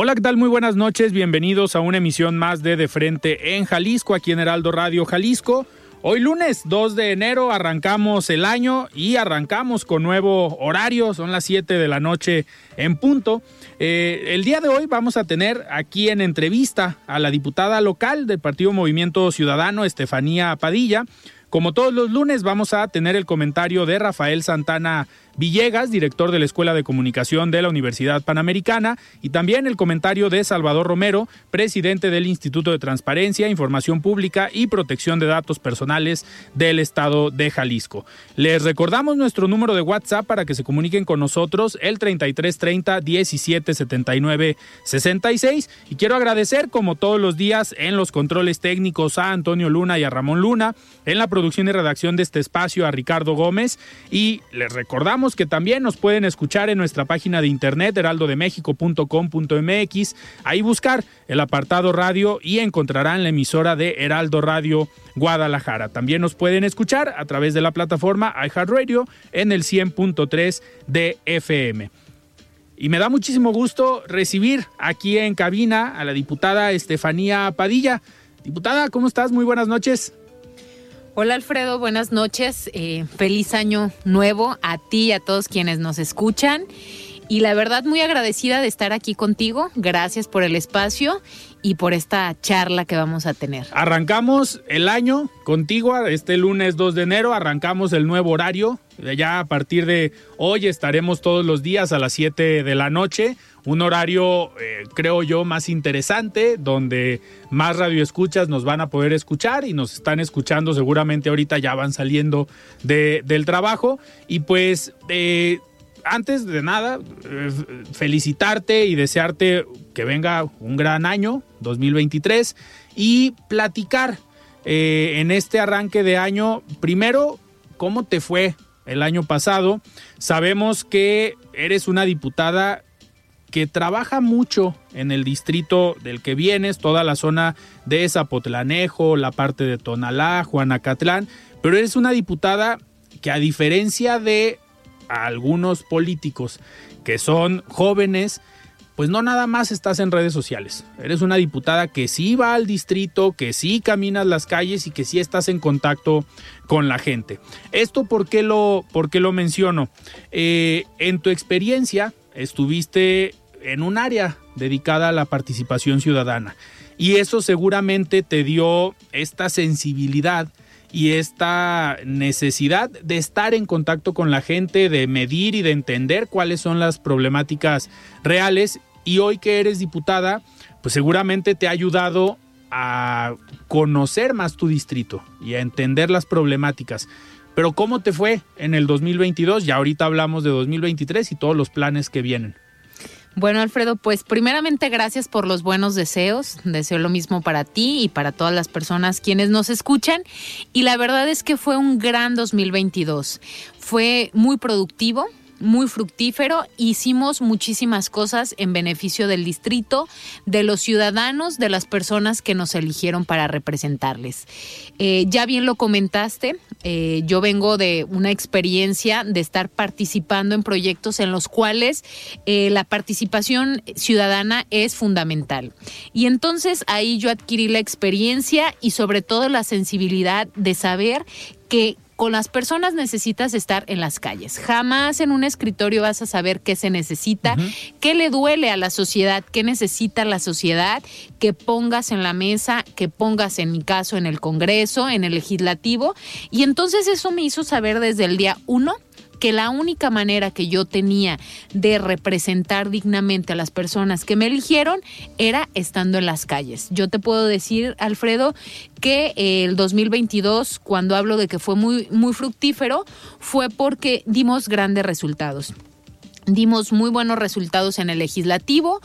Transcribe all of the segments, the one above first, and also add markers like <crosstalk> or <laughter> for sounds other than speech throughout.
Hola, ¿qué tal? Muy buenas noches. Bienvenidos a una emisión más de De Frente en Jalisco, aquí en Heraldo Radio Jalisco. Hoy lunes 2 de enero arrancamos el año y arrancamos con nuevo horario, son las 7 de la noche en punto. Eh, el día de hoy vamos a tener aquí en entrevista a la diputada local del Partido Movimiento Ciudadano, Estefanía Padilla. Como todos los lunes vamos a tener el comentario de Rafael Santana Villegas, director de la Escuela de Comunicación de la Universidad Panamericana, y también el comentario de Salvador Romero, presidente del Instituto de Transparencia, Información Pública y Protección de Datos Personales del Estado de Jalisco. Les recordamos nuestro número de WhatsApp para que se comuniquen con nosotros, el 3330 1779 66. Y quiero agradecer, como todos los días, en los controles técnicos a Antonio Luna y a Ramón Luna, en la producción y redacción de este espacio a Ricardo Gómez, y les recordamos que también nos pueden escuchar en nuestra página de internet heraldodemexico.com.mx, ahí buscar el apartado radio y encontrarán la emisora de Heraldo Radio Guadalajara. También nos pueden escuchar a través de la plataforma iHeartRadio en el 100.3 de FM. Y me da muchísimo gusto recibir aquí en cabina a la diputada Estefanía Padilla. Diputada, ¿cómo estás? Muy buenas noches. Hola Alfredo, buenas noches. Eh, feliz año nuevo a ti y a todos quienes nos escuchan. Y la verdad muy agradecida de estar aquí contigo. Gracias por el espacio y por esta charla que vamos a tener. Arrancamos el año contigo este lunes 2 de enero, arrancamos el nuevo horario. Ya a partir de hoy estaremos todos los días a las 7 de la noche. Un horario, eh, creo yo, más interesante, donde más radioescuchas nos van a poder escuchar y nos están escuchando seguramente ahorita ya van saliendo de, del trabajo. Y pues eh, antes de nada, eh, felicitarte y desearte que venga un gran año, 2023, y platicar en este arranque de año, primero, cómo te fue el año pasado. Sabemos que eres una diputada que trabaja mucho en el distrito del que vienes, toda la zona de Zapotlanejo, la parte de Tonalá, Juanacatlán, pero eres una diputada que a diferencia de algunos políticos que son jóvenes, pues no nada más estás en redes sociales. Eres una diputada que sí va al distrito, que sí caminas las calles y que sí estás en contacto con la gente. ¿Esto por qué lo, por qué lo menciono? Eh, en tu experiencia estuviste en un área dedicada a la participación ciudadana y eso seguramente te dio esta sensibilidad y esta necesidad de estar en contacto con la gente, de medir y de entender cuáles son las problemáticas reales. Y hoy que eres diputada, pues seguramente te ha ayudado a conocer más tu distrito y a entender las problemáticas. Pero ¿cómo te fue en el 2022? Ya ahorita hablamos de 2023 y todos los planes que vienen. Bueno, Alfredo, pues primeramente gracias por los buenos deseos. Deseo lo mismo para ti y para todas las personas quienes nos escuchan. Y la verdad es que fue un gran 2022. Fue muy productivo, muy fructífero. Hicimos muchísimas cosas en beneficio del distrito, de los ciudadanos, de las personas que nos eligieron para representarles. Eh, ya bien lo comentaste, eh, yo vengo de una experiencia de estar participando en proyectos en los cuales eh, la participación ciudadana es fundamental. Y entonces ahí yo adquirí la experiencia y sobre todo la sensibilidad de saber que con las personas necesitas estar en las calles. Jamás en un escritorio vas a saber qué se necesita, qué le duele a la sociedad, qué necesita la sociedad, que pongas en la mesa, que pongas en mi caso en el Congreso, en el legislativo. Y entonces eso me hizo saber desde el día uno que la única manera que yo tenía de representar dignamente a las personas que me eligieron era estando en las calles. Yo te puedo decir, Alfredo, que el 2022, cuando hablo de que fue muy, muy fructífero, fue porque dimos grandes resultados dimos muy buenos resultados en el legislativo,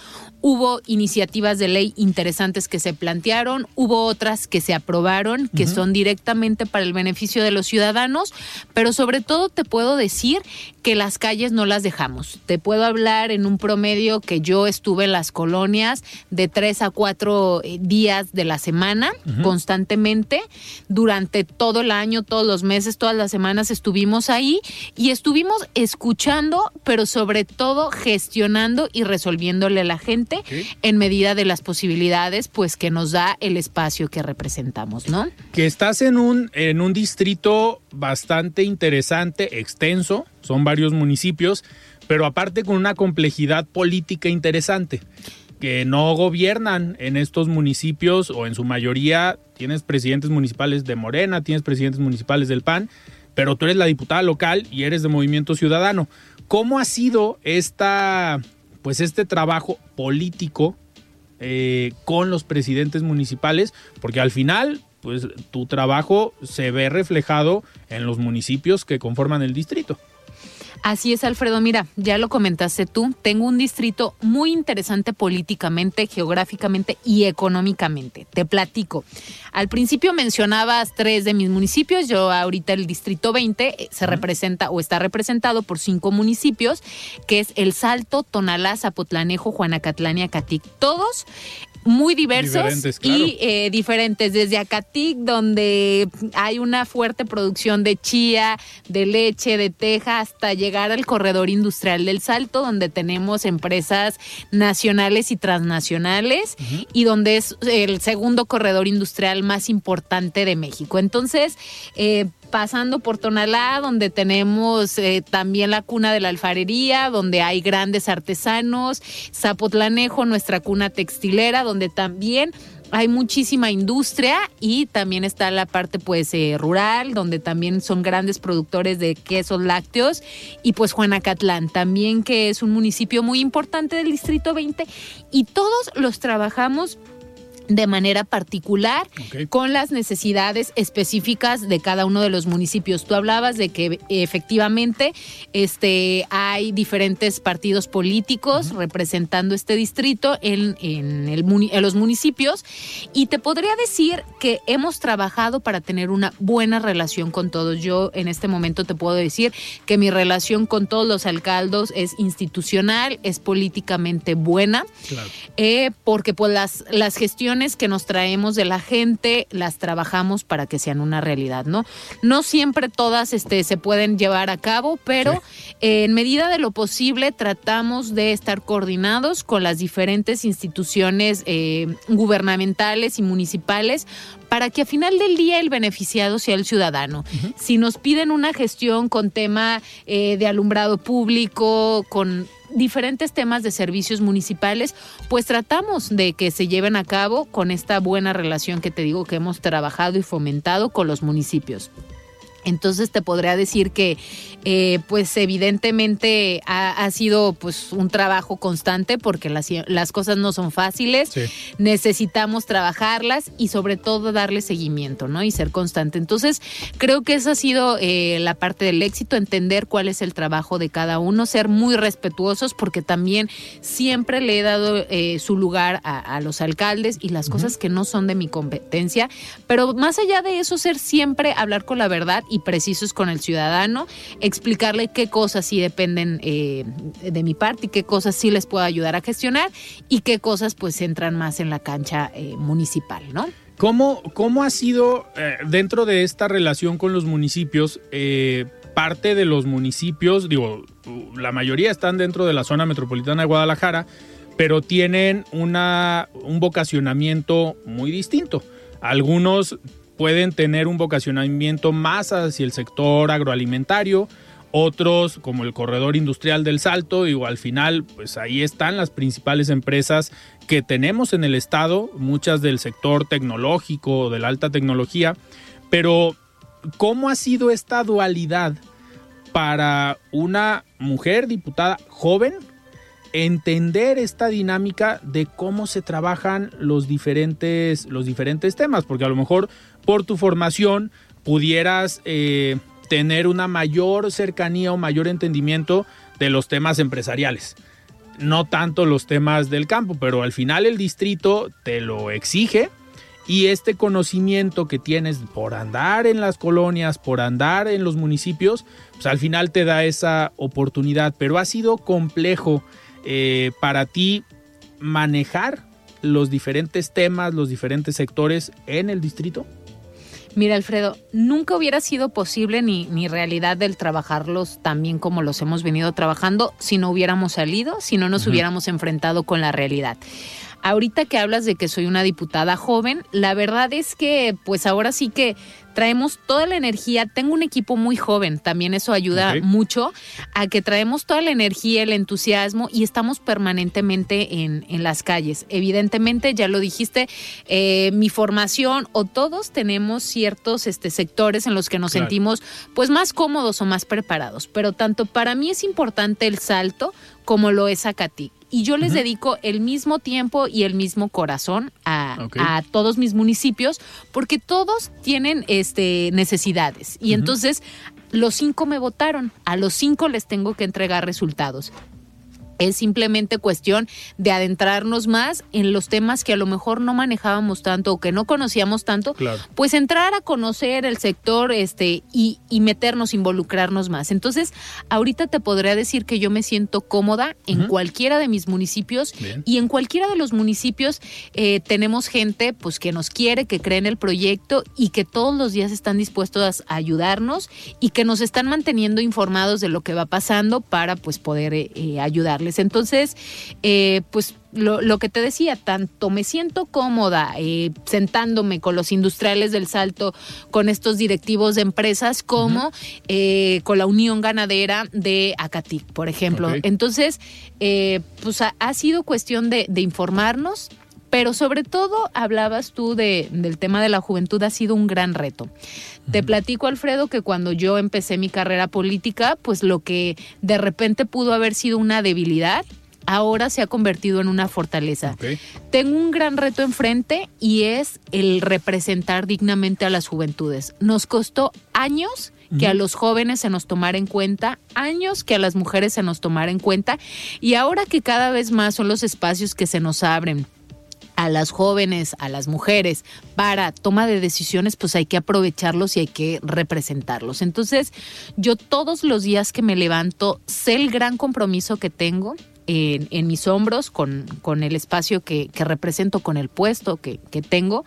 hubo iniciativas de ley interesantes que se plantearon, hubo otras que se aprobaron, que son directamente para el beneficio de los ciudadanos, pero sobre todo te puedo decir que las calles no las dejamos. Te puedo hablar en un promedio que yo estuve en las colonias de tres a cuatro eh, días de la semana, constantemente, durante todo el año, todos los meses, todas las semanas estuvimos ahí y estuvimos escuchando, pero sobre todo gestionando y resolviéndole a la gente en medida de las posibilidades, pues que nos da el espacio que representamos, ¿no? Que estás en un, en un distrito bastante interesante, extenso, son varios municipios, pero aparte con una complejidad política interesante que no gobiernan en estos municipios o en su mayoría tienes presidentes municipales de Morena, tienes presidentes municipales del PAN, pero tú eres la diputada local y eres de Movimiento Ciudadano. ¿Cómo ha sido esta, pues este trabajo político eh, con los presidentes municipales? Porque al final, pues tu trabajo se ve reflejado en los municipios que conforman el distrito. Así es, Alfredo. Mira, ya lo comentaste tú. Tengo un distrito muy interesante políticamente, geográficamente y económicamente. Te platico. Al principio mencionabas tres de mis municipios. Yo ahorita el distrito 20 eh, se representa o está representado por cinco municipios, que es El Salto, Tonalá, Zapotlanejo, Juanacatlán y Acatic. Todos muy diversos y eh, diferentes. Desde Acatic, donde hay una fuerte producción de chía, de leche, de teja, hasta llegar al corredor industrial del Salto, donde tenemos empresas nacionales y transnacionales y donde es el segundo corredor industrial más importante de México. Entonces, eh, pasando por Tonalá, donde tenemos eh, también la cuna de la alfarería, donde hay grandes artesanos, Zapotlanejo, nuestra cuna textilera, donde también hay muchísima industria y también está la parte pues eh, rural donde también son grandes productores de quesos lácteos y pues Juanacatlán también que es un municipio muy importante del distrito 20 y todos los trabajamos de manera particular con las necesidades específicas de cada uno de los municipios. Tú hablabas de que efectivamente este, hay diferentes partidos políticos representando este distrito en, en, el, en los municipios y te podría decir que hemos trabajado para tener una buena relación con todos. Yo en este momento te puedo decir que mi relación con todos los alcaldos es institucional, es políticamente buena, eh, porque pues las, las gestiones que nos traemos de la gente las trabajamos para que sean una realidad, ¿no? No siempre todas este, se pueden llevar a cabo, pero en medida de lo posible tratamos de estar coordinados con las diferentes instituciones eh, gubernamentales y municipales para que a final del día el beneficiado sea el ciudadano. Si nos piden una gestión con tema eh, de alumbrado público, con diferentes temas de servicios municipales, pues tratamos de que se lleven a cabo con esta buena relación que te digo que hemos trabajado y fomentado con los municipios. Entonces te podría decir que eh, pues evidentemente ha, sido pues un trabajo constante porque las, las cosas no son fáciles, necesitamos trabajarlas y sobre todo darle seguimiento, ¿no? Y ser constante. Entonces creo que esa ha sido eh, la parte del éxito, entender cuál es el trabajo de cada uno, ser muy respetuosos porque también siempre le he dado eh, su lugar a, los alcaldes y las cosas que no son de mi competencia, pero más allá de eso, ser siempre hablar con la verdad y precisos con el ciudadano, explicarle qué cosas sí dependen eh, de mi parte y qué cosas sí les puedo ayudar a gestionar y qué cosas pues entran más en la cancha eh, municipal, ¿no? ¿Cómo, ¿Cómo ha sido eh, dentro de esta relación con los municipios? parte de los municipios, digo, la mayoría están dentro de la zona metropolitana de Guadalajara, pero tienen una, un vocacionamiento muy distinto. Algunos pueden tener un vocacionamiento más hacia el sector agroalimentario, otros como el corredor industrial del Salto, y al final, pues ahí están las principales empresas que tenemos en el estado, muchas del sector tecnológico, de la alta tecnología, pero ¿cómo ha sido esta dualidad para una mujer diputada joven entender esta dinámica de cómo se trabajan los diferentes, los diferentes temas? Porque a lo mejor por tu formación pudieras eh, tener una mayor cercanía o mayor entendimiento de los temas empresariales. No tanto los temas del campo, pero al final el distrito te lo exige y este conocimiento que tienes por andar en las colonias, por andar en los municipios, pues al final te da esa oportunidad. Pero ha sido complejo eh, para ti manejar los diferentes temas, los diferentes sectores en el distrito. Mira, Alfredo, nunca hubiera sido posible ni, ni realidad del trabajarlos tan bien como los hemos venido trabajando si no hubiéramos salido, si no nos hubiéramos enfrentado con la realidad. Ahorita que hablas de que soy una diputada joven, la verdad es que pues ahora sí que traemos toda la energía. Tengo un equipo muy joven, también eso ayuda mucho a que traemos toda la energía, el entusiasmo y estamos permanentemente en, en las calles. Evidentemente, ya lo dijiste, eh, mi formación o todos tenemos ciertos este, sectores en los que nos sentimos pues más cómodos o más preparados, pero tanto para mí es importante el salto como lo es Acatí y yo les dedico el mismo tiempo y el mismo corazón a, todos mis municipios porque todos tienen este, necesidades. Y entonces los cinco me votaron, a los cinco les tengo que entregar resultados. Es simplemente cuestión de adentrarnos más en los temas que a lo mejor no manejábamos tanto o que no conocíamos tanto, pues entrar a conocer el sector este y, y, meternos, involucrarnos más. Entonces, ahorita te podría decir que yo me siento cómoda en cualquiera de mis municipios y en cualquiera de los municipios eh, tenemos gente pues que nos quiere, que cree en el proyecto y que todos los días están dispuestos a ayudarnos y que nos están manteniendo informados de lo que va pasando para pues poder eh, eh Entonces, eh, pues lo, que te decía, tanto me siento cómoda eh, sentándome con los industriales del Salto, con estos directivos de empresas, como eh, con la Unión Ganadera de Acatic, por ejemplo. Entonces, pues ha, sido cuestión de, informarnos, pero sobre todo hablabas tú de, del tema de la juventud, ha sido un gran reto. Te platico, Alfredo, que cuando yo empecé mi carrera política, pues lo que de repente pudo haber sido una debilidad, ahora se ha convertido en una fortaleza. Tengo un gran reto enfrente y es el representar dignamente a las juventudes. Nos costó años que a los jóvenes se nos tomara en cuenta, años que a las mujeres se nos tomara en cuenta y ahora que cada vez más son los espacios que se nos abren a las jóvenes, a las mujeres, para toma de decisiones, pues hay que aprovecharlos y hay que representarlos. Entonces, yo todos los días que me levanto, sé el gran compromiso que tengo en, mis hombros con, con el espacio que, represento, con el puesto que, tengo.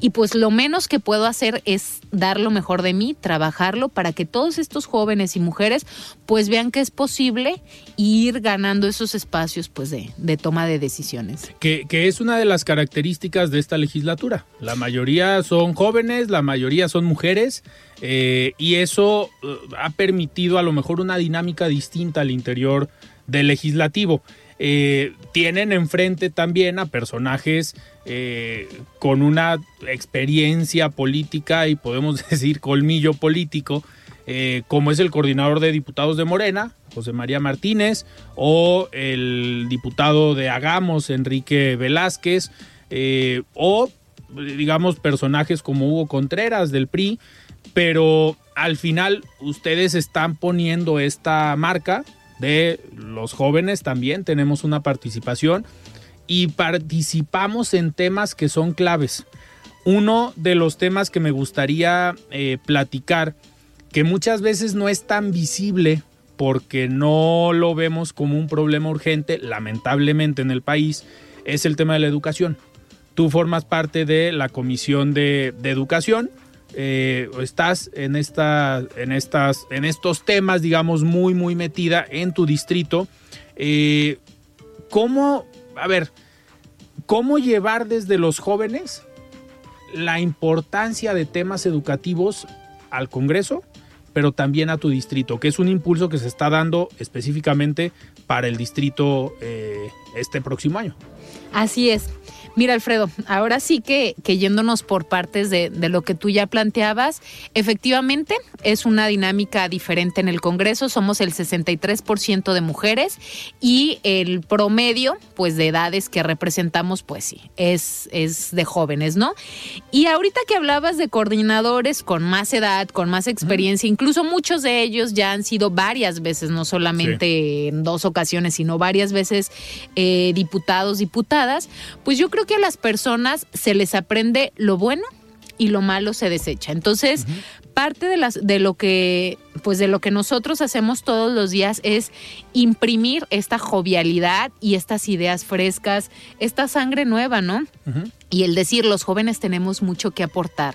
Y pues lo menos que puedo hacer es dar lo mejor de mí, trabajarlo para que todos estos jóvenes y mujeres pues vean que es posible ir ganando esos espacios pues de, de toma de decisiones. Que, que es una de las características de esta legislatura. La mayoría son jóvenes, la mayoría son mujeres. Eh, y eso eh, ha permitido a lo mejor una dinámica distinta al interior del legislativo. Eh, tienen enfrente también a personajes eh, con una experiencia política y podemos <laughs> decir colmillo político, eh, como es el coordinador de diputados de Morena, José María Martínez, o el diputado de Agamos, Enrique Velázquez, o digamos personajes como Hugo Contreras del PRI, pero al final ustedes están poniendo esta marca de los jóvenes también tenemos una participación y participamos en temas que son claves. Uno de los temas que me gustaría eh, platicar, que muchas veces no es tan visible porque no lo vemos como un problema urgente, lamentablemente en el país, es el tema de la educación. Tú formas parte de la Comisión de, de Educación eh, estás en, esta, en, estas, en estos temas, digamos, muy, muy metida en tu distrito. Eh, ¿Cómo, a ver, cómo llevar desde los jóvenes la importancia de temas educativos al Congreso, pero también a tu distrito, que es un impulso que se está dando específicamente para el distrito eh, este próximo año. Así es. Mira, Alfredo, ahora sí que, que yéndonos por partes de, de, lo que tú ya planteabas, efectivamente es una dinámica diferente en el Congreso. Somos el 63% de mujeres y el promedio, pues, de edades que representamos, pues sí, es, es de jóvenes, ¿no? Y ahorita que hablabas de coordinadores con más edad, con más experiencia, incluso muchos de ellos ya han sido varias veces, no solamente sí. en dos ocasiones, sino varias veces eh, diputados, diputadas, pues yo creo que a las personas se les aprende lo bueno y lo malo se desecha. Entonces, uh -huh. parte de las de lo que pues de lo que nosotros hacemos todos los días es imprimir esta jovialidad y estas ideas frescas, esta sangre nueva, ¿no? Uh -huh. Y el decir, los jóvenes tenemos mucho que aportar.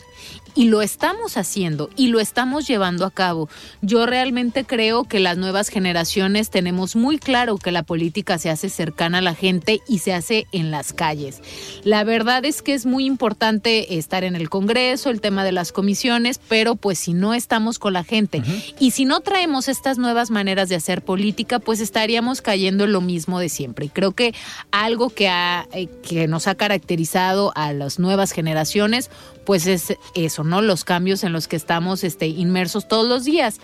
Y lo estamos haciendo y lo estamos llevando a cabo. Yo realmente creo que las nuevas generaciones tenemos muy claro que la política se hace cercana a la gente y se hace en las calles. La verdad es que es muy importante estar en el Congreso, el tema de las comisiones, pero pues si no estamos con la gente uh -huh. y si no traemos estas nuevas maneras de hacer política, pues estaríamos cayendo en lo mismo de siempre. Y creo que algo que, ha, eh, que nos ha caracterizado a las nuevas generaciones, pues es eso, ¿no? Los cambios en los que estamos este, inmersos todos los días.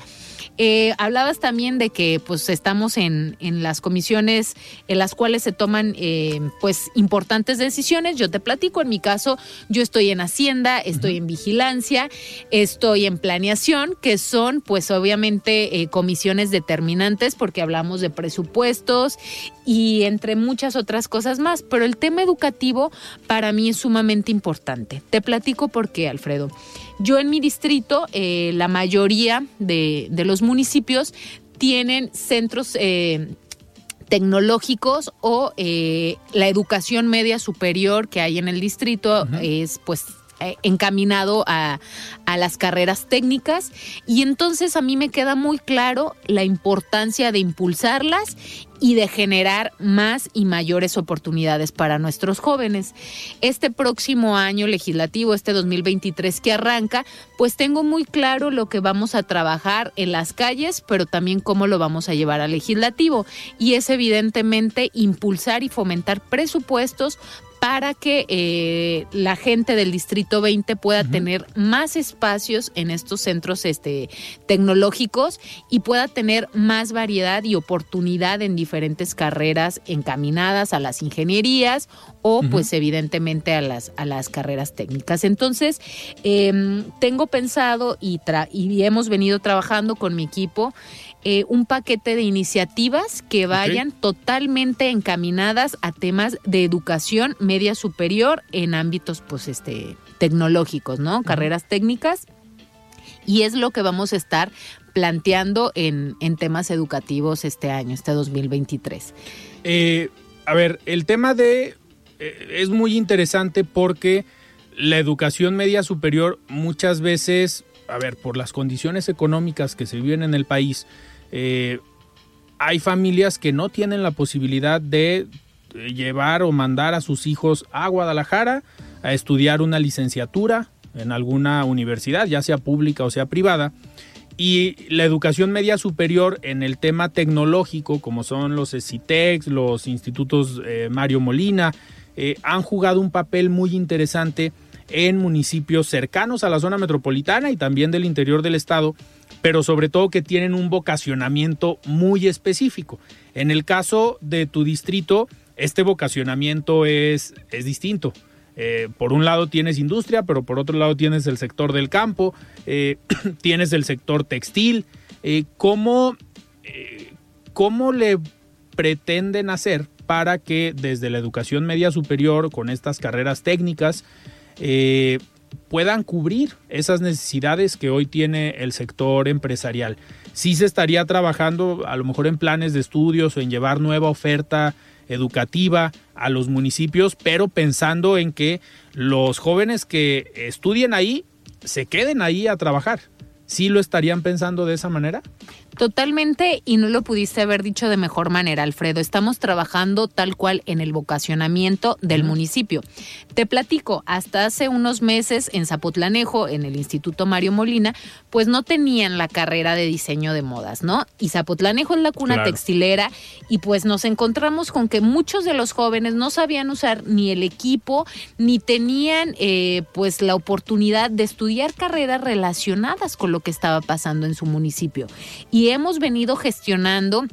Eh, hablabas también de que pues estamos en, en, las comisiones en las cuales se toman eh, pues importantes decisiones. Yo te platico, en mi caso, yo estoy en Hacienda, estoy uh -huh. en vigilancia, estoy en planeación, que son pues obviamente eh, comisiones determinantes porque hablamos de presupuestos y entre muchas otras cosas más. Pero el tema educativo para mí es sumamente importante. Te platico por qué, Alfredo. Yo en mi distrito, eh, la mayoría de, de, los municipios tienen centros eh, tecnológicos o eh, la educación media superior que hay en el distrito uh -huh. es pues eh, encaminado a, a, las carreras técnicas y entonces a mí me queda muy claro la importancia de impulsarlas y de generar más y mayores oportunidades para nuestros jóvenes. Este próximo año legislativo, este 2023 que arranca, pues tengo muy claro lo que vamos a trabajar en las calles, pero también cómo lo vamos a llevar al legislativo. Y es evidentemente impulsar y fomentar presupuestos para que eh, la gente del Distrito 20 pueda uh -huh. tener más espacios en estos centros este, tecnológicos y pueda tener más variedad y oportunidad en diferentes carreras encaminadas a las ingenierías o uh -huh. pues evidentemente a las, a las carreras técnicas. Entonces, eh, tengo pensado y, y hemos venido trabajando con mi equipo eh, un paquete de iniciativas que vayan okay. totalmente encaminadas a temas de educación media superior en ámbitos pues este tecnológicos, ¿no? Uh -huh. Carreras técnicas. Y es lo que vamos a estar planteando en, en temas educativos este año, este 2023. Eh, a ver, el tema de... Eh, es muy interesante porque la educación media superior muchas veces, a ver, por las condiciones económicas que se viven en el país, eh, hay familias que no tienen la posibilidad de eh, llevar o mandar a sus hijos a Guadalajara a estudiar una licenciatura en alguna universidad, ya sea pública o sea privada. Y la educación media superior en el tema tecnológico, como son los CITEX, los institutos eh, Mario Molina, han jugado un papel muy interesante en municipios cercanos a la zona metropolitana y también del interior del estado, pero sobre todo que tienen un vocacionamiento muy específico. En el caso de tu distrito, este vocacionamiento es, es distinto. Eh, por un lado tienes industria, pero por otro lado tienes el sector del campo, eh, <clears throat> tienes el sector textil. Eh, ¿cómo, ¿Cómo le pretenden hacer para que desde la educación media superior, con estas carreras técnicas, eh, puedan cubrir esas necesidades que hoy tiene el sector empresarial. Sí se estaría trabajando a lo mejor en planes de estudios o en llevar nueva oferta educativa a los municipios, pero pensando en que los jóvenes que estudien ahí se queden ahí a trabajar. ¿Sí lo estarían pensando de esa manera? Totalmente, y no lo pudiste haber dicho de mejor manera, Alfredo. Estamos trabajando tal cual en el vocacionamiento del municipio. Te platico, hasta hace unos meses en Zapotlanejo, en el Instituto Mario Molina, pues no tenían la carrera de diseño de modas, ¿no? Y Zapotlanejo es la cuna textilera y pues nos encontramos con que muchos de los jóvenes no sabían usar ni el equipo, ni tenían eh, pues la oportunidad de estudiar carreras relacionadas con lo que estaba pasando en su municipio. Y hemos venido gestionando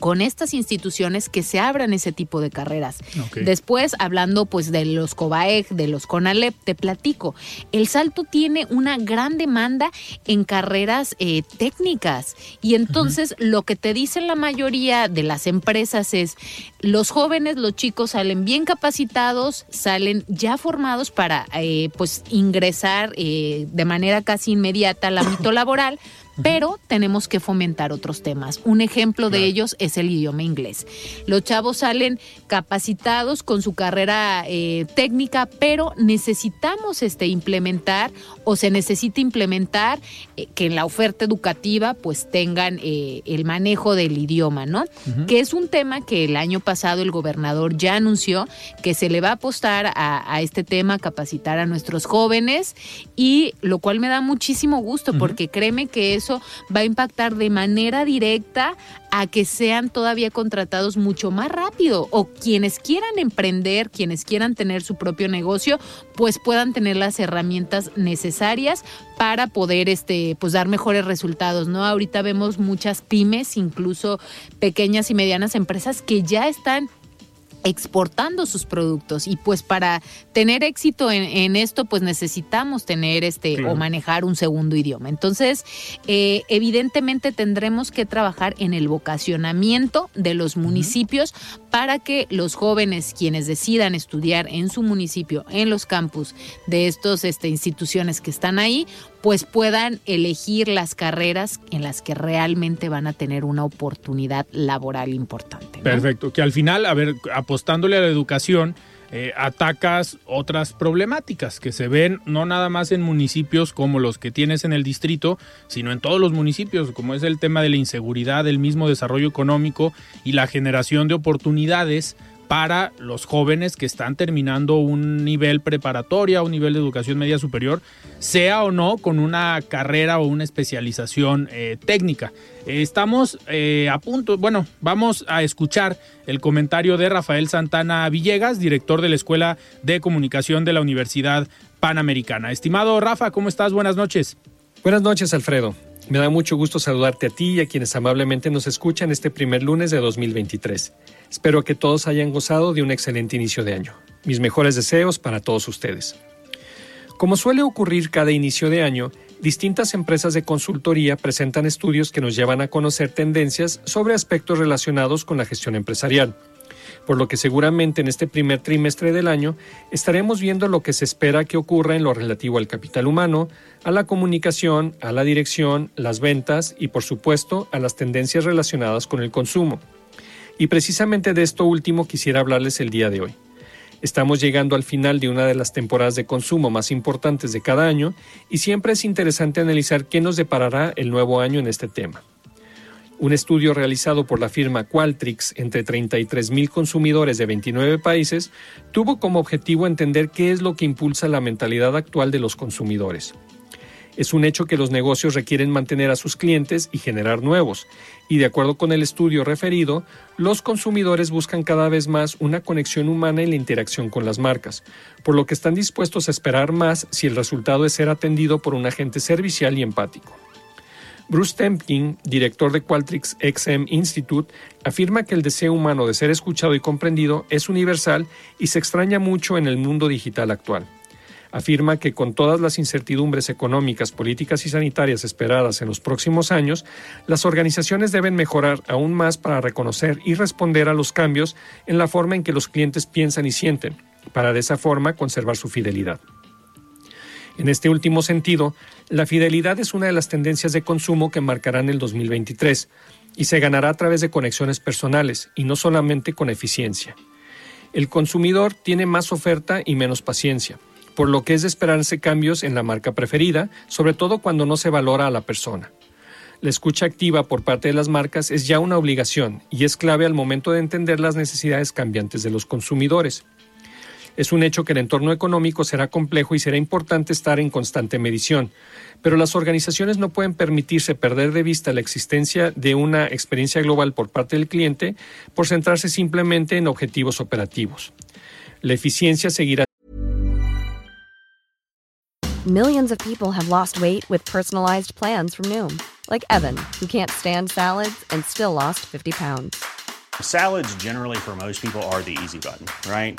con estas instituciones que se abran ese tipo de carreras. Después, hablando pues de los COBAEG, de los CONALEP, te platico, el Salto tiene una gran demanda en carreras eh, técnicas. Y entonces lo que te dicen la mayoría de las empresas es, los jóvenes, los chicos salen bien capacitados, salen ya formados para eh, pues ingresar eh, de manera casi inmediata al ámbito <coughs> laboral, pero tenemos que fomentar otros temas. Un ejemplo de ellos es el idioma inglés. Los chavos salen capacitados con su carrera eh, técnica, pero necesitamos este, implementar o se necesita implementar eh, que en la oferta educativa pues tengan eh, el manejo del idioma, ¿no? Que es un tema que el año pasado el gobernador ya anunció que se le va a apostar a, este tema, capacitar a nuestros jóvenes y lo cual me da muchísimo gusto porque créeme que es eso va a impactar de manera directa a que sean todavía contratados mucho más rápido o quienes quieran emprender, quienes quieran tener su propio negocio, pues puedan tener las herramientas necesarias para poder este pues dar mejores resultados, ¿no? Ahorita vemos muchas pymes, incluso pequeñas y medianas empresas que ya están exportando sus productos. Y pues para tener éxito en, esto pues necesitamos tener este o manejar un segundo idioma. Entonces eh, evidentemente tendremos que trabajar en el vocacionamiento de los municipios para que los jóvenes quienes decidan estudiar en su municipio en los campus de estos este, instituciones que están ahí pues puedan elegir las carreras en las que realmente van a tener una oportunidad laboral importante. Perfecto, que al final, a ver, apostándole a la educación, eh, atacas otras problemáticas que se ven no nada más en municipios como los que tienes en el distrito, sino en todos los municipios, como es el tema de la inseguridad, el mismo desarrollo económico y la generación de oportunidades para los jóvenes que están terminando un nivel preparatoria, un nivel de educación media superior, sea o no con una carrera o una especialización eh, técnica. estamos eh, a punto, bueno, vamos a escuchar el comentario de Rafael Santana Villegas, director de la Escuela de Comunicación de la Universidad Panamericana. Estimado Rafa, ¿cómo estás? Buenas noches. Buenas noches, Alfredo. Me da mucho gusto saludarte a ti y a quienes amablemente nos escuchan este primer lunes de 2023. Espero que todos hayan gozado de un excelente inicio de año. Mis mejores deseos para todos ustedes. Como suele ocurrir cada inicio de año, distintas empresas de consultoría presentan estudios que nos llevan a conocer tendencias sobre aspectos relacionados con la gestión empresarial por lo que seguramente en este primer trimestre del año estaremos viendo lo que se espera que ocurra en lo relativo al capital humano, a la comunicación, a la dirección, las ventas y por supuesto a las tendencias relacionadas con el consumo. Y precisamente de esto último quisiera hablarles el día de hoy. Estamos llegando al final de una de las temporadas de consumo más importantes de cada año y siempre es interesante analizar qué nos deparará el nuevo año en este tema. Un estudio realizado por la firma Qualtrics entre 33.000 consumidores de 29 países tuvo como objetivo entender qué es lo que impulsa la mentalidad actual de los consumidores. Es un hecho que los negocios requieren mantener a sus clientes y generar nuevos, y de acuerdo con el estudio referido, los consumidores buscan cada vez más una conexión humana en la interacción con las marcas, por lo que están dispuestos a esperar más si el resultado es ser atendido por un agente servicial y empático. Bruce Temkin, director de Qualtrics XM Institute, afirma que el deseo humano de ser escuchado y comprendido es universal y se extraña mucho en el mundo digital actual. Afirma que con todas las incertidumbres económicas, políticas y sanitarias esperadas en los próximos años, las organizaciones deben mejorar aún más para reconocer y responder a los cambios en la forma en que los clientes piensan y sienten, para de esa forma conservar su fidelidad. En este último sentido, la fidelidad es una de las tendencias de consumo que marcarán el 2023 y se ganará a través de conexiones personales y no solamente con eficiencia. El consumidor tiene más oferta y menos paciencia, por lo que es de esperarse cambios en la marca preferida, sobre todo cuando no se valora a la persona. La escucha activa por parte de las marcas es ya una obligación y es clave al momento de entender las necesidades cambiantes de los consumidores. Es un hecho que el entorno económico será complejo y será importante estar en constante medición, pero las organizaciones no pueden permitirse perder de vista la existencia de una experiencia global por parte del cliente por centrarse simplemente en objetivos operativos. La eficiencia seguirá Millions of people have lost weight with personalized plans from Noom, like Evan, who can't stand salads and still lost 50 pounds. Salads, generally, for most people, are the easy button, right?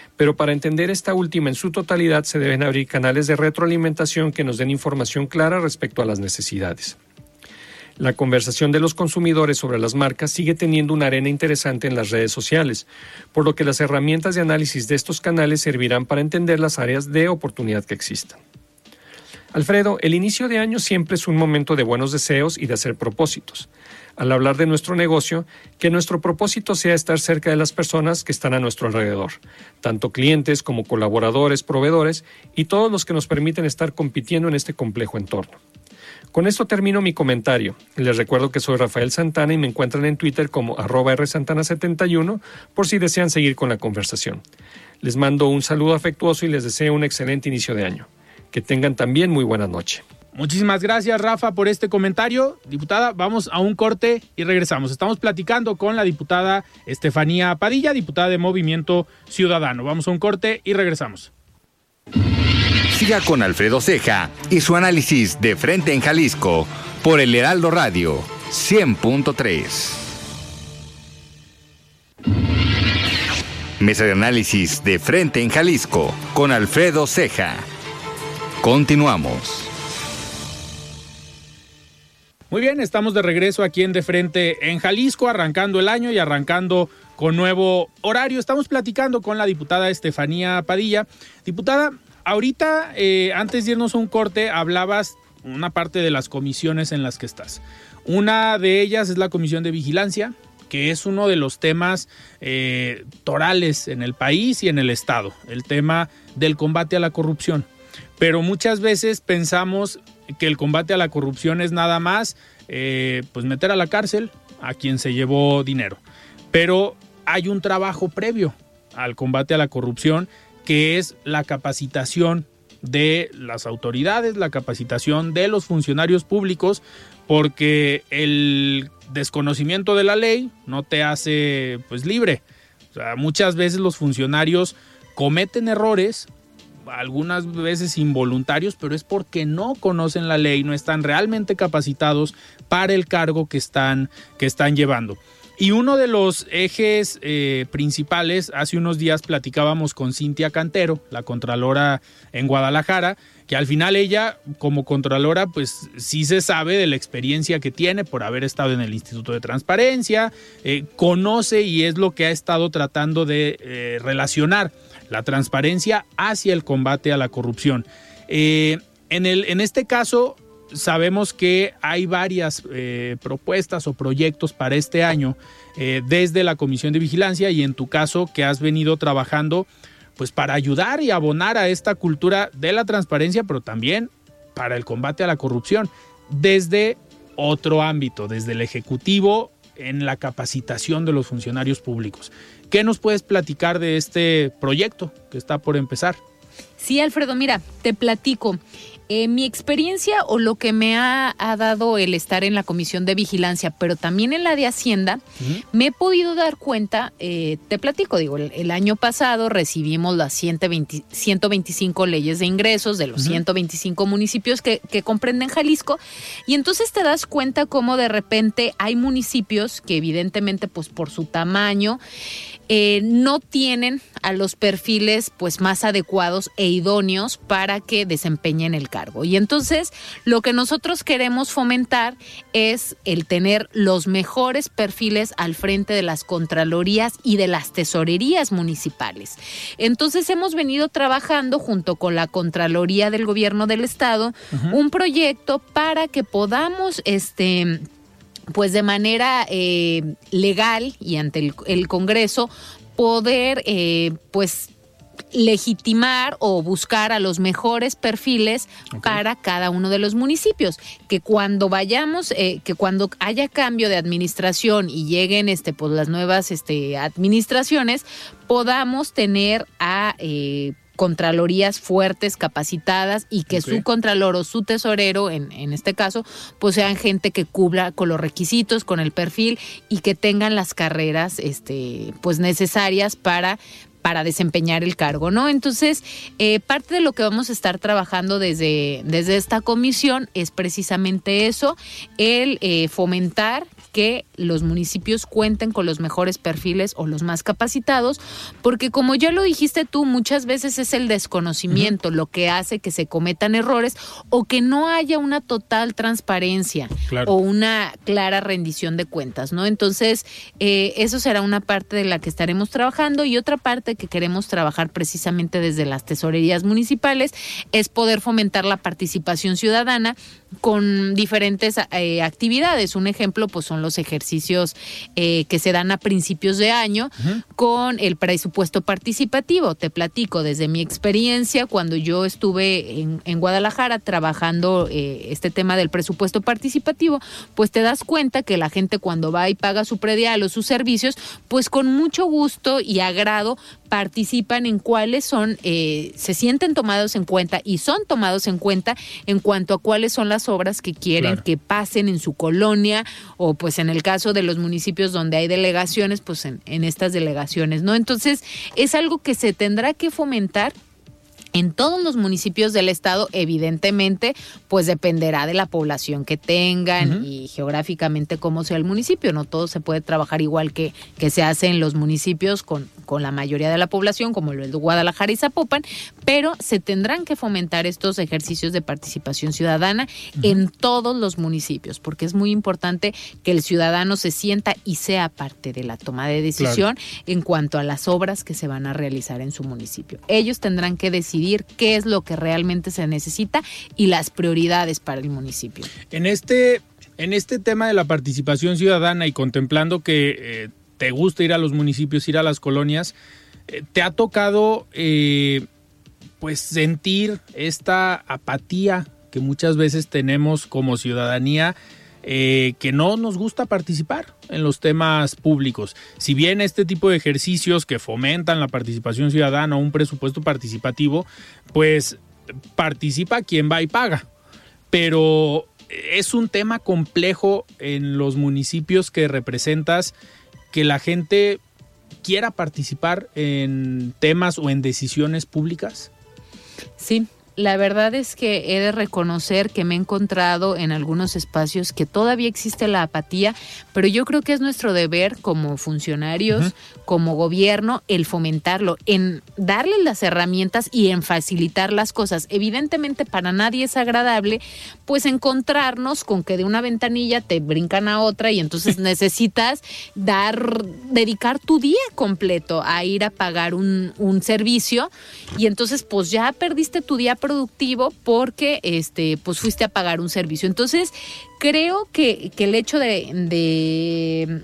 Pero para entender esta última en su totalidad se deben abrir canales de retroalimentación que nos den información clara respecto a las necesidades. La conversación de los consumidores sobre las marcas sigue teniendo una arena interesante en las redes sociales, por lo que las herramientas de análisis de estos canales servirán para entender las áreas de oportunidad que existan. Alfredo, el inicio de año siempre es un momento de buenos deseos y de hacer propósitos. Al hablar de nuestro negocio, que nuestro propósito sea estar cerca de las personas que están a nuestro alrededor, tanto clientes como colaboradores, proveedores y todos los que nos permiten estar compitiendo en este complejo entorno. Con esto termino mi comentario. Les recuerdo que soy Rafael Santana y me encuentran en Twitter como arroba rsantana71 por si desean seguir con la conversación. Les mando un saludo afectuoso y les deseo un excelente inicio de año. Que tengan también muy buena noche. Muchísimas gracias, Rafa, por este comentario. Diputada, vamos a un corte y regresamos. Estamos platicando con la diputada Estefanía Padilla, diputada de Movimiento Ciudadano. Vamos a un corte y regresamos. Siga con Alfredo Ceja y su análisis de frente en Jalisco por el Heraldo Radio 100.3. Mesa de análisis de frente en Jalisco con Alfredo Ceja. Continuamos. Muy bien, estamos de regreso aquí en De Frente en Jalisco, arrancando el año y arrancando con nuevo horario. Estamos platicando con la diputada Estefanía Padilla. Diputada, ahorita, eh, antes de irnos a un corte, hablabas una parte de las comisiones en las que estás. Una de ellas es la Comisión de Vigilancia, que es uno de los temas eh, torales en el país y en el Estado, el tema del combate a la corrupción. Pero muchas veces pensamos que el combate a la corrupción es nada más eh, pues meter a la cárcel a quien se llevó dinero. Pero hay un trabajo previo al combate a la corrupción que es la capacitación de las autoridades, la capacitación de los funcionarios públicos, porque el desconocimiento de la ley no te hace pues libre. O sea, muchas veces los funcionarios cometen errores algunas veces involuntarios, pero es porque no conocen la ley, no están realmente capacitados para el cargo que están, que están llevando. Y uno de los ejes eh, principales, hace unos días platicábamos con Cintia Cantero, la contralora en Guadalajara, que al final ella como contralora pues sí se sabe de la experiencia que tiene por haber estado en el Instituto de Transparencia, eh, conoce y es lo que ha estado tratando de eh, relacionar la transparencia hacia el combate a la corrupción. en, el, en este caso, sabemos que hay varias eh, propuestas o proyectos para este año eh, desde la Comisión de Vigilancia y en tu caso que has venido trabajando pues para ayudar y abonar a esta cultura de la transparencia, pero también para el combate a la corrupción desde otro ámbito, desde el Ejecutivo en la capacitación de los funcionarios públicos. ¿Qué nos puedes platicar de este proyecto que está por empezar? Sí, Alfredo, mira, te platico. Eh, mi experiencia o lo que me ha, ha, dado el estar en la comisión de vigilancia, pero también en la de Hacienda, me he podido dar cuenta, eh, te platico, digo, el, año pasado recibimos las 120, 125 leyes de ingresos de los 125 municipios que, que comprenden Jalisco, y entonces te das cuenta cómo de repente hay municipios que evidentemente, pues por su tamaño, eh, no tienen a los perfiles pues más adecuados e idóneos para que desempeñen el cargo. Y entonces lo que nosotros queremos fomentar es el tener los mejores perfiles al frente de las contralorías y de las tesorerías municipales. Entonces hemos venido trabajando junto con la Contraloría del Gobierno del Estado un proyecto para que podamos este pues de manera eh, legal y ante el, Congreso poder eh, pues legitimar o buscar a los mejores perfiles para cada uno de los municipios. Que cuando vayamos, eh, que cuando haya cambio de administración y lleguen este, pues, las nuevas este, administraciones, podamos tener a contralorías fuertes, capacitadas y que su contralor o su tesorero, en, en este caso, pues sean gente que cubra con los requisitos, con el perfil y que tengan las carreras este, pues necesarias para para desempeñar el cargo, ¿no? Entonces, eh, parte de lo que vamos a estar trabajando desde, desde esta comisión es precisamente eso, el eh, fomentar que los municipios cuenten con los mejores perfiles o los más capacitados, porque como ya lo dijiste tú, muchas veces es el desconocimiento lo que hace que se cometan errores o que no haya una total transparencia o una clara rendición de cuentas, ¿no? Entonces, eh, eso será una parte de la que estaremos trabajando y otra parte que queremos trabajar precisamente desde las tesorerías municipales es poder fomentar la participación ciudadana con diferentes eh, actividades. Un ejemplo, pues son los ejercicios eh, que se dan a principios de año con el presupuesto participativo. Te platico desde mi experiencia cuando yo estuve en, Guadalajara trabajando eh, este tema del presupuesto participativo, pues te das cuenta que la gente cuando va y paga su predial o sus servicios, pues con mucho gusto y agrado participan en cuáles son, eh, se sienten tomados en cuenta y son tomados en cuenta en cuanto a cuáles son las obras que quieren que pasen en su colonia o pues en el caso de los municipios donde hay delegaciones, pues en, en estas delegaciones, ¿no? Entonces es algo que se tendrá que fomentar en todos los municipios del estado, evidentemente, pues dependerá de la población que tengan y geográficamente cómo sea el municipio. No todo se puede trabajar igual que, que se hace en los municipios con, con la mayoría de la población, como el de Guadalajara y Zapopan, pero se tendrán que fomentar estos ejercicios de participación ciudadana en todos los municipios, porque es muy importante que el ciudadano se sienta y sea parte de la toma de decisión en cuanto a las obras que se van a realizar en su municipio. Ellos tendrán que decidir qué es lo que realmente se necesita y las prioridades para el municipio. En este, en este tema de la participación ciudadana y contemplando que eh, te gusta ir a los municipios, ir a las colonias, eh, ¿te ha tocado eh, pues sentir esta apatía que muchas veces tenemos como ciudadanía? Eh, que no nos gusta participar en los temas públicos. Si bien este tipo de ejercicios que fomentan la participación ciudadana o un presupuesto participativo, pues participa quien va y paga. Pero es un tema complejo en los municipios que representas que la gente quiera participar en temas o en decisiones públicas. Sí, la verdad es que he de reconocer que me he encontrado en algunos espacios que todavía existe la apatía, pero yo creo que es nuestro deber como funcionarios, como gobierno, el fomentarlo, en darles las herramientas y en facilitar las cosas. Evidentemente para nadie es agradable pues encontrarnos con que de una ventanilla te brincan a otra y entonces <laughs> necesitas dar, dedicar tu día completo a ir a pagar un, un servicio y entonces pues ya perdiste tu día productivo porque este, pues fuiste a pagar un servicio. Entonces, creo que, que el hecho de,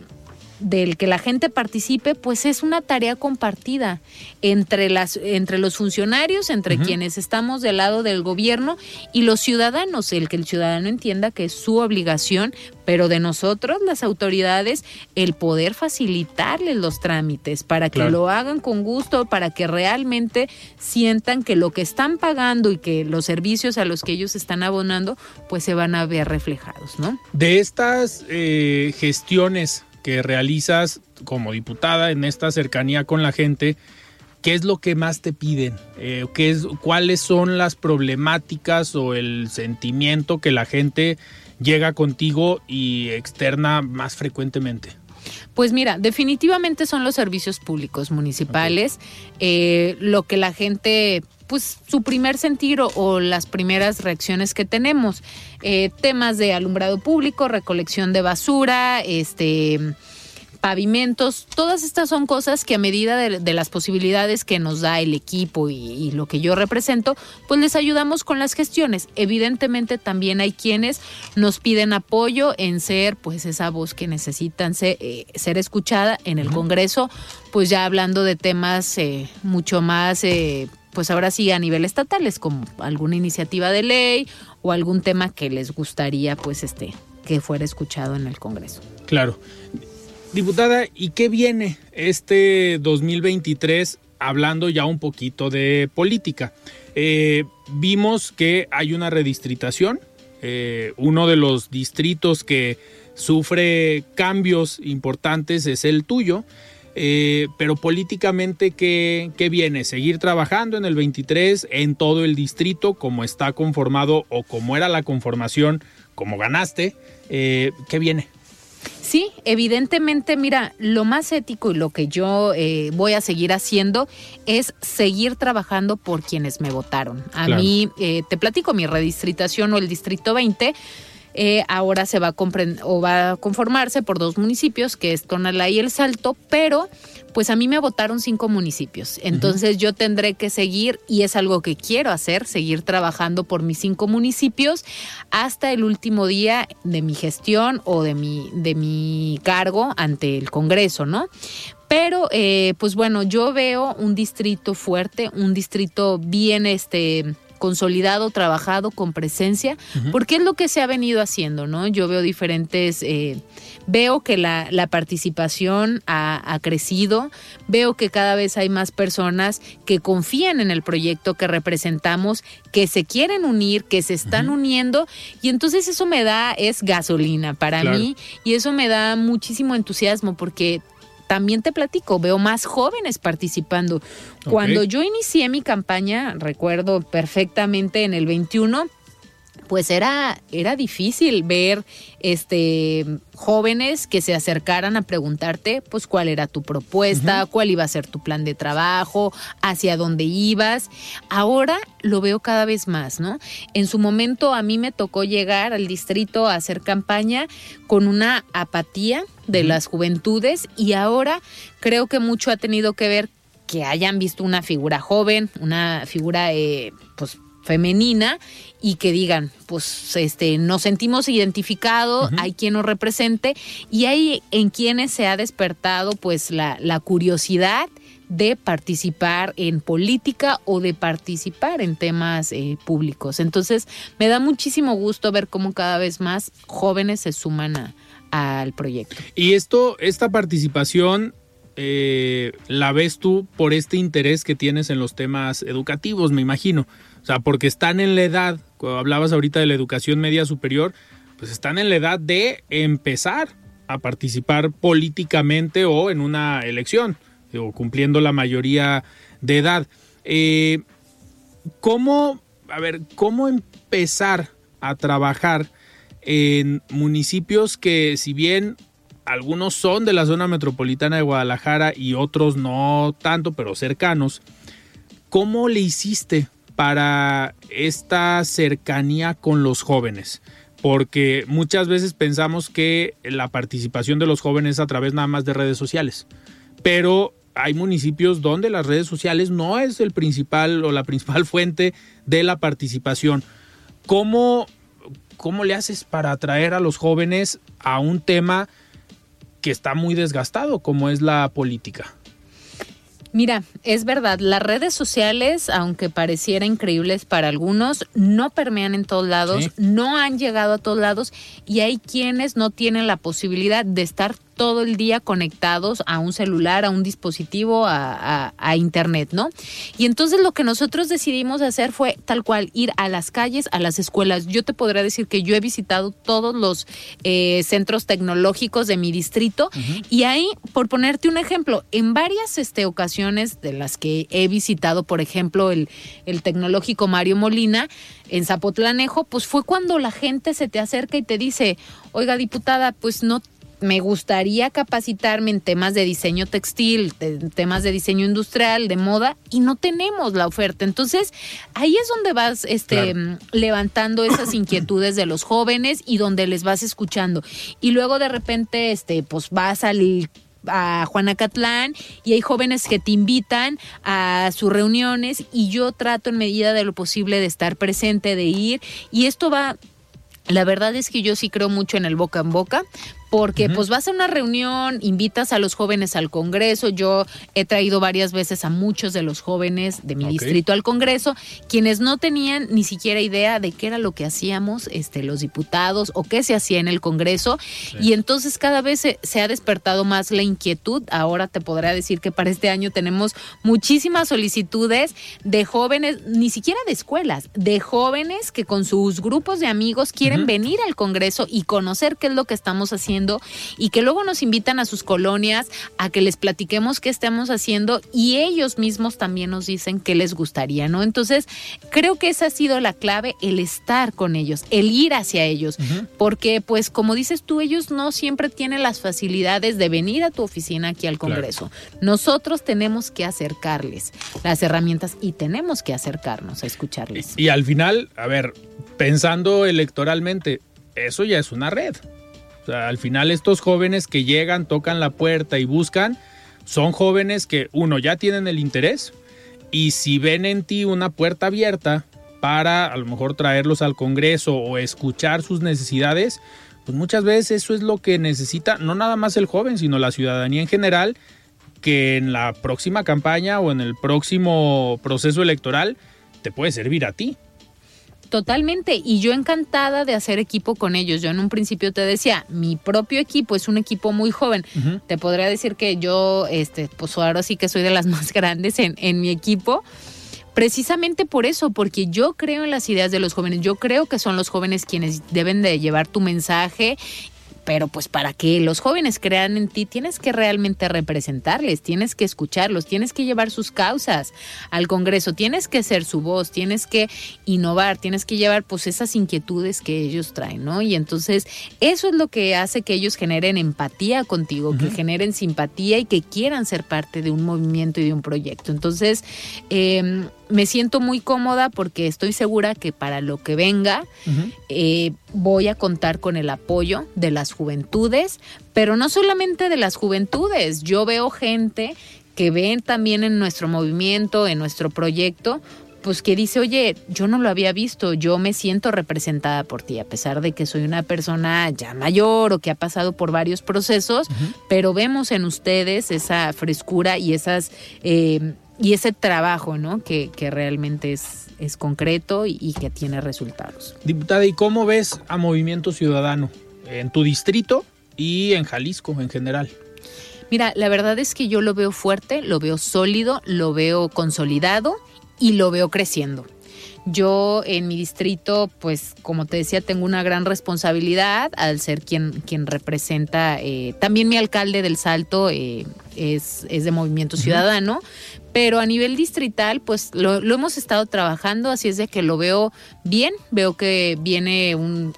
del que la gente participe, pues es una tarea compartida entre las entre los funcionarios, entre quienes estamos del lado del gobierno y los ciudadanos, el que el ciudadano entienda que es su obligación, pero de nosotros las autoridades el poder facilitarles los trámites para que lo hagan con gusto, para que realmente sientan que lo que están pagando y que los servicios a los que ellos están abonando, pues se van a ver reflejados, ¿no? De estas eh, gestiones que realizas como diputada en esta cercanía con la gente, ¿qué es lo que más te piden? Eh, ¿qué es, ¿Cuáles son las problemáticas o el sentimiento que la gente llega contigo y externa más frecuentemente? Pues mira, definitivamente son los servicios públicos municipales, eh, lo que la gente pues su primer sentir o, las primeras reacciones que tenemos. Eh, temas de alumbrado público, recolección de basura, este pavimentos, todas estas son cosas que a medida de, las posibilidades que nos da el equipo y, lo que yo represento, pues les ayudamos con las gestiones. Evidentemente también hay quienes nos piden apoyo en ser pues esa voz que necesitan ser, eh, ser escuchada en el Congreso, pues ya hablando de temas eh, mucho más... Eh, pues ahora sí a nivel estatales, como alguna iniciativa de ley o algún tema que les gustaría pues este que fuera escuchado en el Congreso. Claro. Diputada, ¿y qué viene este 2023 hablando ya un poquito de política? Eh, vimos que hay una redistritación, eh, uno de los distritos que sufre cambios importantes es el tuyo. Eh, pero políticamente, ¿qué, ¿qué, viene? ¿Seguir trabajando en el 23 en todo el distrito como está conformado o como era la conformación, como ganaste? Eh, ¿Qué viene? Sí, evidentemente, mira, lo más ético y lo que yo eh, voy a seguir haciendo es seguir trabajando por quienes me votaron. A mí, te platico, mi redistritación o el Distrito 20 eh, ahora se va a o va a conformarse por dos municipios, que es Tonalá y El Salto, pero pues a mí me votaron cinco municipios. Entonces yo tendré que seguir, y es algo que quiero hacer, seguir trabajando por mis cinco municipios hasta el último día de mi gestión o de mi, de mi cargo ante el Congreso, ¿no? Pero, eh, pues bueno, yo veo un distrito fuerte, un distrito bien, este, consolidado, trabajado, con presencia, porque es lo que se ha venido haciendo, ¿no? Yo veo diferentes, eh, veo que la, participación ha, crecido, veo que cada vez hay más personas que confían en el proyecto que representamos, que se quieren unir, que se están uniendo, y entonces eso me da, es gasolina para mí, y eso me da muchísimo entusiasmo, porque también te platico, veo más jóvenes participando. Cuando yo inicié mi campaña, recuerdo perfectamente en el 21, pues era, era difícil ver este jóvenes que se acercaran a preguntarte pues cuál era tu propuesta, cuál iba a ser tu plan de trabajo, hacia dónde ibas. Ahora lo veo cada vez más, ¿no? En su momento a mí me tocó llegar al distrito a hacer campaña con una apatía de las juventudes y ahora creo que mucho ha tenido que ver que hayan visto una figura joven, una figura eh, pues femenina y que digan, pues este, nos sentimos identificados, hay quien nos represente y hay en quienes se ha despertado pues la, la curiosidad de participar en política o de participar en temas eh, públicos. Entonces, me da muchísimo gusto ver cómo cada vez más jóvenes se suman al proyecto. Y esto, esta participación, eh, la ves tú por este interés que tienes en los temas educativos, me imagino. O sea, porque están en la edad, cuando hablabas ahorita de la educación media superior, pues están en la edad de empezar a participar políticamente o en una elección, o cumpliendo la mayoría de edad. Eh, ¿Cómo, a ver, cómo empezar a trabajar en municipios que si bien algunos son de la zona metropolitana de Guadalajara y otros no tanto, pero cercanos, ¿cómo le hiciste para esta cercanía con los jóvenes? Porque muchas veces pensamos que la participación de los jóvenes es a través nada más de redes sociales, pero hay municipios donde las redes sociales no es el principal o la principal <laughs> fuente de la participación. ¿Cómo, cómo le haces para atraer a los jóvenes a un tema que está muy desgastado, como es la política. Mira, es verdad, las redes sociales, aunque pareciera increíbles para algunos, no permean en todos lados, no han llegado a todos lados y hay quienes no tienen la posibilidad de estar todo el día conectados a un celular, a un dispositivo, a, internet, ¿no? Y entonces lo que nosotros decidimos hacer fue tal cual ir a las calles, a las escuelas. Yo te podría decir que yo he visitado todos los eh, centros tecnológicos de mi distrito y ahí, por ponerte un ejemplo, en varias este, ocasiones de las que he visitado, por ejemplo, el, el tecnológico Mario Molina, en Zapotlanejo, pues fue cuando la gente se te acerca y te dice, oiga diputada, pues no me gustaría capacitarme en temas de diseño textil, temas de diseño industrial, de moda, y no tenemos la oferta. Entonces, ahí es donde vas este, levantando esas <coughs> inquietudes de los jóvenes y donde les vas escuchando. Y luego de repente, este, pues vas al a Juanacatlán y hay jóvenes que te invitan a sus reuniones y yo trato en medida de lo posible de estar presente, de ir y esto va la verdad es que yo sí creo mucho en el boca en boca, porque pues vas a una reunión, invitas a los jóvenes al Congreso, yo he traído varias veces a muchos de los jóvenes de mi distrito al Congreso, quienes no tenían ni siquiera idea de qué era lo que hacíamos este, los diputados o qué se hacía en el Congreso, y entonces cada vez se, ha despertado más la inquietud, ahora te podré decir que para este año tenemos muchísimas solicitudes de jóvenes, ni siquiera de escuelas, de jóvenes que con sus grupos de amigos quieren venir al Congreso y conocer qué es lo que estamos haciendo y que luego nos invitan a sus colonias a que les platiquemos qué estamos haciendo y ellos mismos también nos dicen qué les gustaría, ¿no? Entonces, creo que esa ha sido la clave, el estar con ellos, el ir hacia ellos, porque pues como dices tú, ellos no siempre tienen las facilidades de venir a tu oficina aquí al Congreso. Nosotros tenemos que acercarles las herramientas y tenemos que acercarnos a escucharles. y al final, a ver, pensando electoralmente, eso ya es una red al final estos jóvenes que llegan, tocan la puerta y buscan, son jóvenes que uno ya tienen el interés y si ven en ti una puerta abierta para a lo mejor traerlos al Congreso o escuchar sus necesidades, pues muchas veces eso es lo que necesita no nada más el joven, sino la ciudadanía en general, que en la próxima campaña o en el próximo proceso electoral te puede servir a ti. Totalmente, y yo encantada de hacer equipo con ellos. Yo en un principio te decía, mi propio equipo es un equipo muy joven. Te podría decir que yo, este, pues ahora sí que soy de las <laughs> más grandes en, en mi equipo. Precisamente por eso, porque yo creo en las ideas de los jóvenes, yo creo que son los jóvenes quienes deben de llevar tu mensaje pero pues para que los jóvenes crean en ti, tienes que realmente representarles, tienes que escucharlos, tienes que llevar sus causas al Congreso, tienes que ser su voz, tienes que innovar, tienes que llevar pues esas inquietudes que ellos traen, ¿no? Y entonces eso es lo que hace que ellos generen empatía contigo, que generen simpatía y que quieran ser parte de un movimiento y de un proyecto. Entonces, eh, me siento muy cómoda porque estoy segura que para lo que venga eh, voy a contar con el apoyo de las juventudes, pero no solamente de las juventudes. Yo veo gente que ven también en nuestro movimiento, en nuestro proyecto, pues que dice, oye, yo no lo había visto, yo me siento representada por ti, a pesar de que soy una persona ya mayor o que ha pasado por varios procesos, pero vemos en ustedes esa frescura y esas... Eh, y ese trabajo, ¿no? Que, realmente es, es concreto y, que tiene resultados. Diputada, ¿y cómo ves a Movimiento Ciudadano en tu distrito y en Jalisco en general? Mira, la verdad es que yo lo veo fuerte, lo veo sólido, lo veo consolidado y lo veo creciendo. Yo en mi distrito, pues como te decía, tengo una gran responsabilidad al ser quien, quien representa, eh, también mi alcalde del Salto eh, es, es, de Movimiento Ciudadano, pero a nivel distrital, pues lo, lo hemos estado trabajando, así es de que lo veo bien, veo que viene un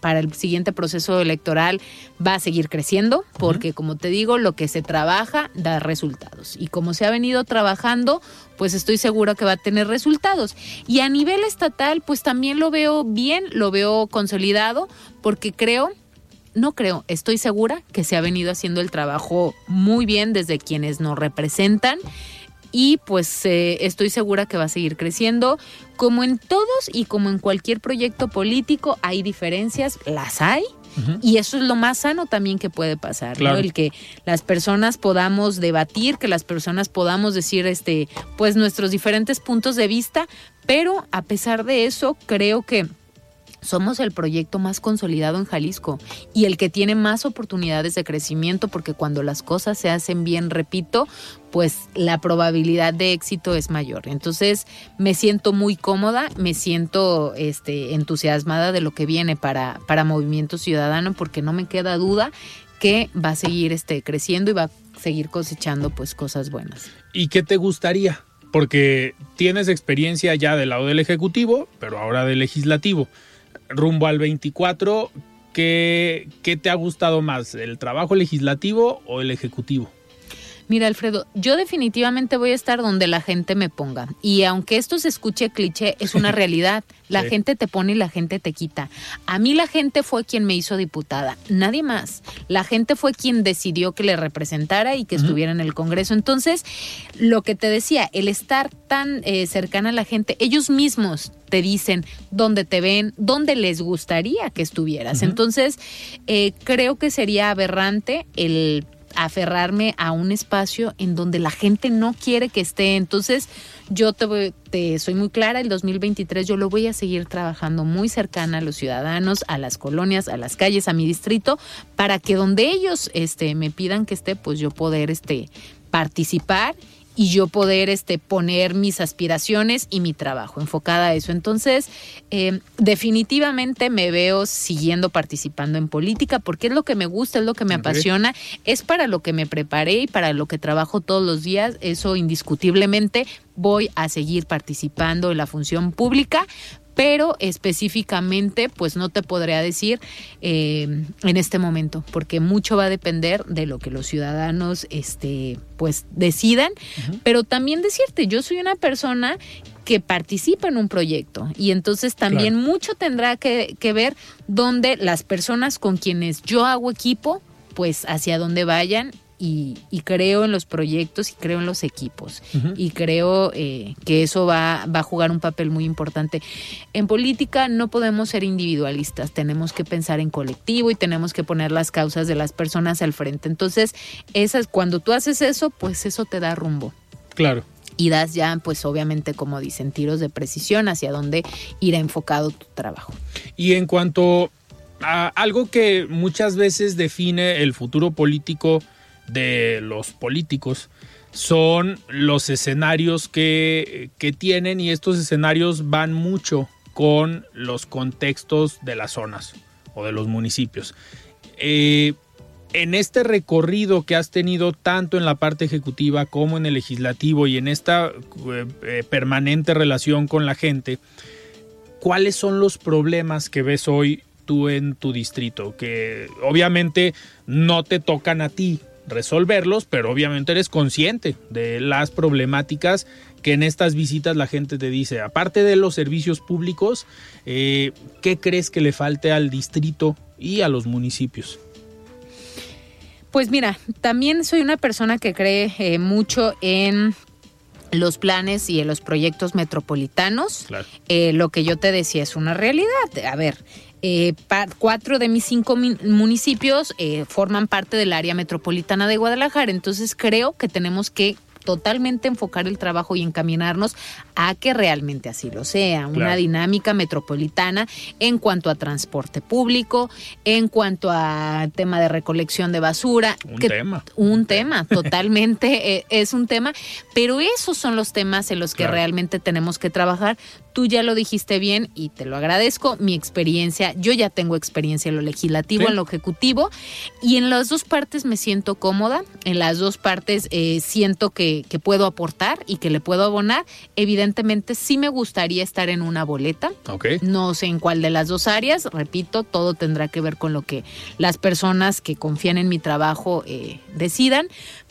para el siguiente proceso electoral va a seguir creciendo, porque como te digo, lo que se trabaja da resultados. Y como se ha venido trabajando, pues estoy segura que va a tener resultados. Y a nivel estatal, pues también lo veo bien, lo veo consolidado, porque creo no creo, estoy segura que se ha venido haciendo el trabajo muy bien desde quienes nos representan y pues eh, estoy segura que va a seguir creciendo. Como en todos y como en cualquier proyecto político hay diferencias, las hay, Y eso es lo más sano también que puede pasar, ¿no? El que las personas podamos debatir, que las personas podamos decir, este, pues nuestros diferentes puntos de vista, pero a pesar de eso, creo que somos el proyecto más consolidado en Jalisco y el que tiene más oportunidades de crecimiento porque cuando las cosas se hacen bien, repito, pues la probabilidad de éxito es mayor. Entonces me siento muy cómoda, me siento este, entusiasmada de lo que viene para, para Movimiento Ciudadano porque no me queda duda que va a seguir este, creciendo y va a seguir cosechando pues cosas buenas. ¿Y qué te gustaría? Porque tienes experiencia ya del lado del Ejecutivo, pero ahora del Legislativo. Rumbo al 24, ¿qué, qué te ha gustado más? ¿El trabajo legislativo o el Ejecutivo? Mira, Alfredo, yo definitivamente voy a estar donde la gente me ponga. Y aunque esto se escuche cliché, es una <laughs> realidad. La Sí. gente te pone y la gente te quita. A mí la gente fue quien me hizo diputada, nadie más. La gente fue quien decidió que le representara y que estuviera en el Congreso. Entonces, lo que te decía, el estar tan eh, cercana a la gente, ellos mismos te dicen dónde te ven, dónde les gustaría que estuvieras. Entonces, eh, creo que sería aberrante el aferrarme a un espacio en donde la gente no quiere que esté. Entonces, yo te, voy- te soy muy clara, el 2023 yo lo voy a seguir trabajando muy cercana a los ciudadanos, a las colonias, a las calles, a mi distrito, para que donde ellos este, me pidan que esté, pues yo poder este, participar y yo poder este, poner mis aspiraciones y mi trabajo enfocada a eso. Entonces, eh, definitivamente me veo siguiendo participando en política porque es lo que me gusta, es lo que me apasiona, es para lo que me preparé y para lo que trabajo todos los días. Eso indiscutiblemente voy a seguir participando en la función pública. Pero específicamente, pues no te podría decir eh, en este momento, porque mucho va a depender de lo que los ciudadanos, este, pues decidan. Pero también decirte, yo soy una persona que participa en un proyecto y entonces también mucho tendrá que, que ver donde las personas con quienes yo hago equipo, pues hacia dónde vayan y, y creo en los proyectos y creo en los equipos y creo eh, que eso va, va a jugar un papel muy importante. En política no podemos ser individualistas, tenemos que pensar en colectivo y tenemos que poner las causas de las personas al frente. Entonces, esas, cuando tú haces eso, pues eso te da rumbo Claro. y das ya, pues obviamente, como dicen, tiros de precisión hacia dónde irá enfocado tu trabajo. Y en cuanto a algo que muchas veces define el futuro político de los políticos, son los escenarios que, que tienen y estos escenarios van mucho con los contextos de las zonas o de los municipios. Eh, en este recorrido que has tenido tanto en la parte ejecutiva como en el legislativo y en esta eh, eh, permanente relación con la gente, ¿cuáles son los problemas que ves hoy tú en tu distrito? Que obviamente no te tocan a ti resolverlos, pero obviamente eres consciente de las problemáticas que en estas visitas la gente te dice. Aparte de los servicios públicos, eh, ¿qué crees que le falte al distrito y a los municipios? Pues mira, también soy una persona que cree eh, mucho en los planes y en los proyectos metropolitanos. Claro. Eh, lo que yo te decía es una realidad. A ver, eh, cuatro de mis cinco municipios eh, forman parte del área metropolitana de Guadalajara, entonces creo que tenemos que totalmente enfocar el trabajo y encaminarnos a que realmente así lo sea, una dinámica metropolitana en cuanto a transporte público, en cuanto a tema de recolección de basura, Un que- tema. un tema, <laughs> totalmente eh, es un tema, pero esos son los temas en los que Claro. realmente tenemos que trabajar. Tú ya lo dijiste bien y te lo agradezco. Mi experiencia, yo ya tengo experiencia en lo legislativo, Sí. en lo ejecutivo, y en las dos partes me siento cómoda. En las dos partes eh, siento que, que puedo aportar y que le puedo abonar. Evidentemente, sí me gustaría estar en una boleta. Ok. No sé en cuál de las dos áreas, repito, todo tendrá que ver con lo que las personas que confían en mi trabajo eh, decidan,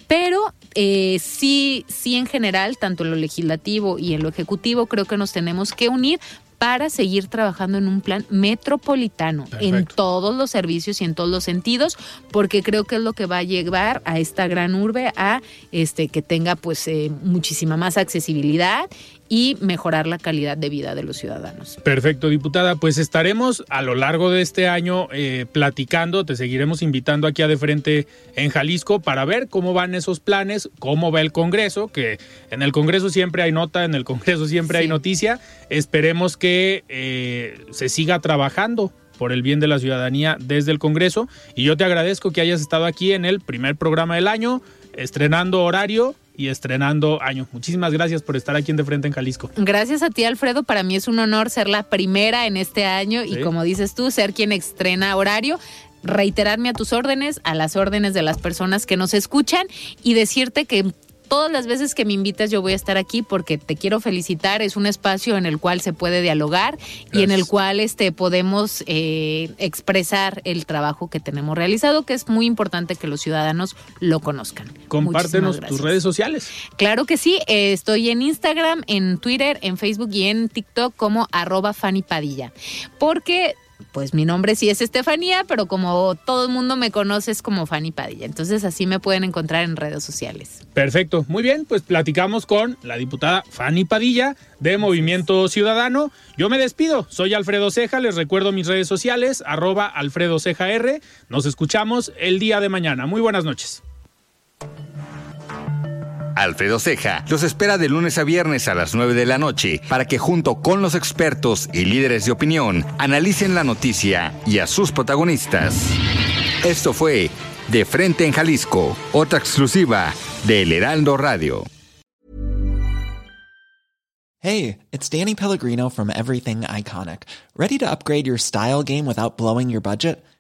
pero eh, sí, sí en general, tanto en lo legislativo y en lo ejecutivo, creo que nos tenemos que unir para seguir trabajando en un plan metropolitano en todos los servicios y en todos los sentidos, porque creo que es lo que va a llevar a esta gran urbe a este que tenga pues eh, muchísima más accesibilidad y mejorar la calidad de vida de los ciudadanos. Perfecto, diputada. Pues estaremos a lo largo de este año eh, platicando, te seguiremos invitando aquí a De Frente en Jalisco para ver cómo van esos planes, cómo va el Congreso, que en el Congreso siempre hay nota, en el Congreso siempre hay noticia. Esperemos que eh, se siga trabajando por el bien de la ciudadanía desde el Congreso. Y yo te agradezco que hayas estado aquí en el primer programa del año, estrenando horario y estrenando año. Muchísimas gracias por estar aquí en De Frente en Jalisco. Gracias a ti, Alfredo. Para mí es un honor ser la primera en este año y como dices tú, ser quien estrena horario reiterarme a tus órdenes, a las órdenes de las personas que nos escuchan y decirte que todas las veces que me invitas yo voy a estar aquí porque te quiero felicitar. Es un espacio en el cual se puede dialogar y en el cual este, podemos eh, expresar el trabajo que tenemos realizado, que es muy importante que los ciudadanos lo conozcan. Compártenos tus redes sociales. Claro que sí, eh, estoy en Instagram, en Twitter, en Facebook y en TikTok como arroba Fanny Padilla. Porque pues mi nombre sí es Estefanía, pero como todo el mundo me conoce es como Fanny Padilla. Entonces así me pueden encontrar en redes sociales. Perfecto, muy bien, pues platicamos con la diputada Fanny Padilla de Movimiento Ciudadano. Yo me despido, soy Alfredo Ceja, les recuerdo mis redes sociales, arroba Alfredo Ceja R. Nos escuchamos el día de mañana. Muy buenas noches. Alfredo Ceja los espera de lunes a viernes a las 9 de la noche para que junto con los expertos y líderes de opinión analicen la noticia y a sus protagonistas. Esto fue De Frente en Jalisco, otra exclusiva de El Heraldo Radio. Hey, it's Danny Pellegrino from Everything Iconic. ¿Ready to upgrade your style game without blowing your budget?